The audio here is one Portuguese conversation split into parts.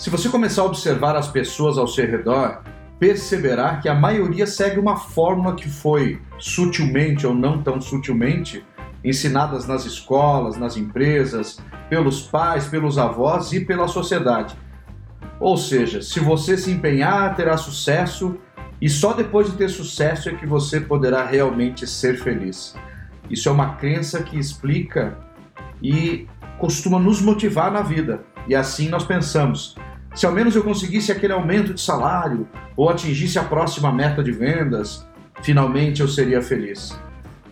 Se você começar a observar as pessoas ao seu redor, perceberá que a maioria segue uma fórmula que foi sutilmente ou não tão sutilmente ensinadas nas escolas, nas empresas, pelos pais, pelos avós e pela sociedade. Ou seja, se você se empenhar, terá sucesso e só depois de ter sucesso é que você poderá realmente ser feliz. Isso é uma crença que explica e costuma nos motivar na vida. E assim nós pensamos: se ao menos eu conseguisse aquele aumento de salário ou atingisse a próxima meta de vendas, finalmente eu seria feliz.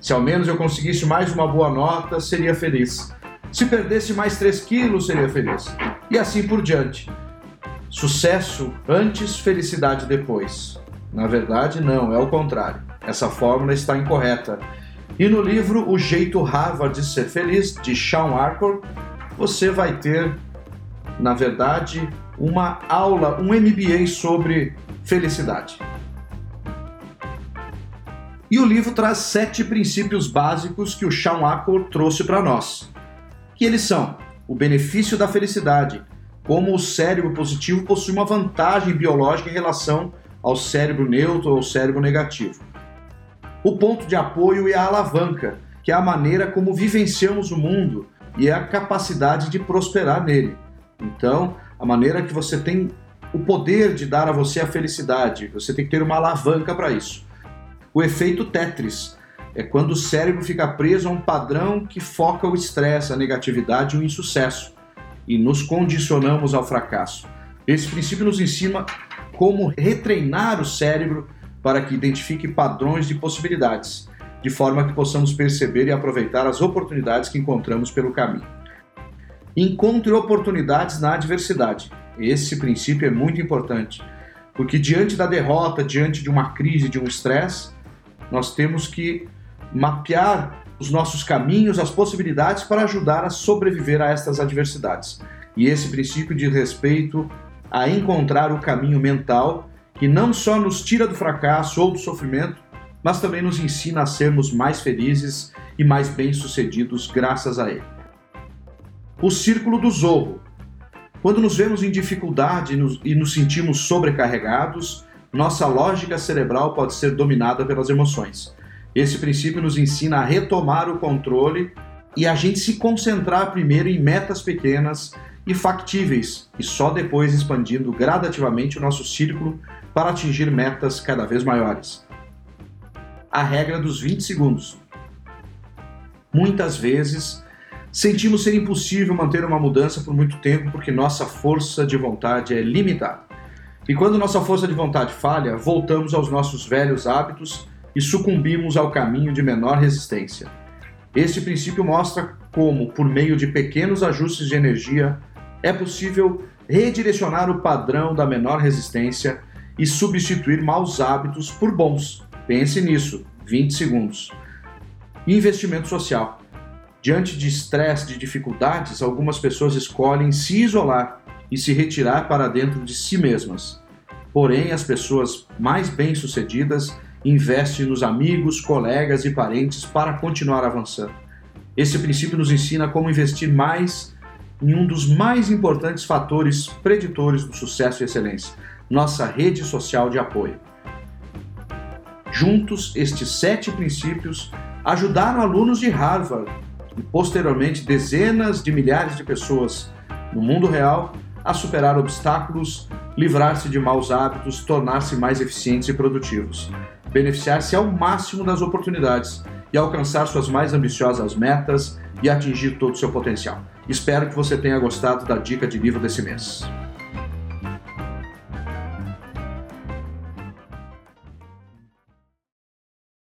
Se ao menos eu conseguisse mais uma boa nota, seria feliz. Se perdesse mais 3 quilos, seria feliz. E assim por diante. Sucesso antes, felicidade depois. Na verdade, não, é o contrário. Essa fórmula está incorreta. E no livro O Jeito Harvard de Ser Feliz, de Sean Arcor, você vai ter, na verdade, uma aula, um MBA sobre felicidade. E o livro traz sete princípios básicos que o Sean Acor trouxe para nós. Que eles são o benefício da felicidade, como o cérebro positivo possui uma vantagem biológica em relação ao cérebro neutro ou cérebro negativo. O ponto de apoio e a alavanca, que é a maneira como vivenciamos o mundo e é a capacidade de prosperar nele. Então, a maneira que você tem o poder de dar a você a felicidade, você tem que ter uma alavanca para isso. O efeito Tetris é quando o cérebro fica preso a um padrão que foca o estresse, a negatividade e o insucesso e nos condicionamos ao fracasso. Esse princípio nos ensina como retreinar o cérebro para que identifique padrões de possibilidades, de forma que possamos perceber e aproveitar as oportunidades que encontramos pelo caminho. Encontre oportunidades na adversidade. Esse princípio é muito importante, porque diante da derrota, diante de uma crise, de um estresse, nós temos que mapear os nossos caminhos, as possibilidades para ajudar a sobreviver a estas adversidades. E esse princípio diz respeito a encontrar o caminho mental que não só nos tira do fracasso ou do sofrimento, mas também nos ensina a sermos mais felizes e mais bem-sucedidos graças a ele. O círculo do zorro. Quando nos vemos em dificuldade e nos sentimos sobrecarregados, nossa lógica cerebral pode ser dominada pelas emoções. Esse princípio nos ensina a retomar o controle e a gente se concentrar primeiro em metas pequenas e factíveis, e só depois expandindo gradativamente o nosso círculo para atingir metas cada vez maiores. A regra dos 20 segundos. Muitas vezes Sentimos ser impossível manter uma mudança por muito tempo porque nossa força de vontade é limitada. E quando nossa força de vontade falha, voltamos aos nossos velhos hábitos e sucumbimos ao caminho de menor resistência. Este princípio mostra como, por meio de pequenos ajustes de energia, é possível redirecionar o padrão da menor resistência e substituir maus hábitos por bons. Pense nisso, 20 segundos. Investimento social. Diante de estresse, de dificuldades, algumas pessoas escolhem se isolar e se retirar para dentro de si mesmas. Porém, as pessoas mais bem-sucedidas investem nos amigos, colegas e parentes para continuar avançando. Esse princípio nos ensina como investir mais em um dos mais importantes fatores preditores do sucesso e excelência, nossa rede social de apoio. Juntos, estes sete princípios ajudaram alunos de Harvard e posteriormente dezenas de milhares de pessoas no mundo real a superar obstáculos, livrar-se de maus hábitos, tornar-se mais eficientes e produtivos, beneficiar-se ao máximo das oportunidades e alcançar suas mais ambiciosas metas e atingir todo o seu potencial. Espero que você tenha gostado da dica de livro desse mês.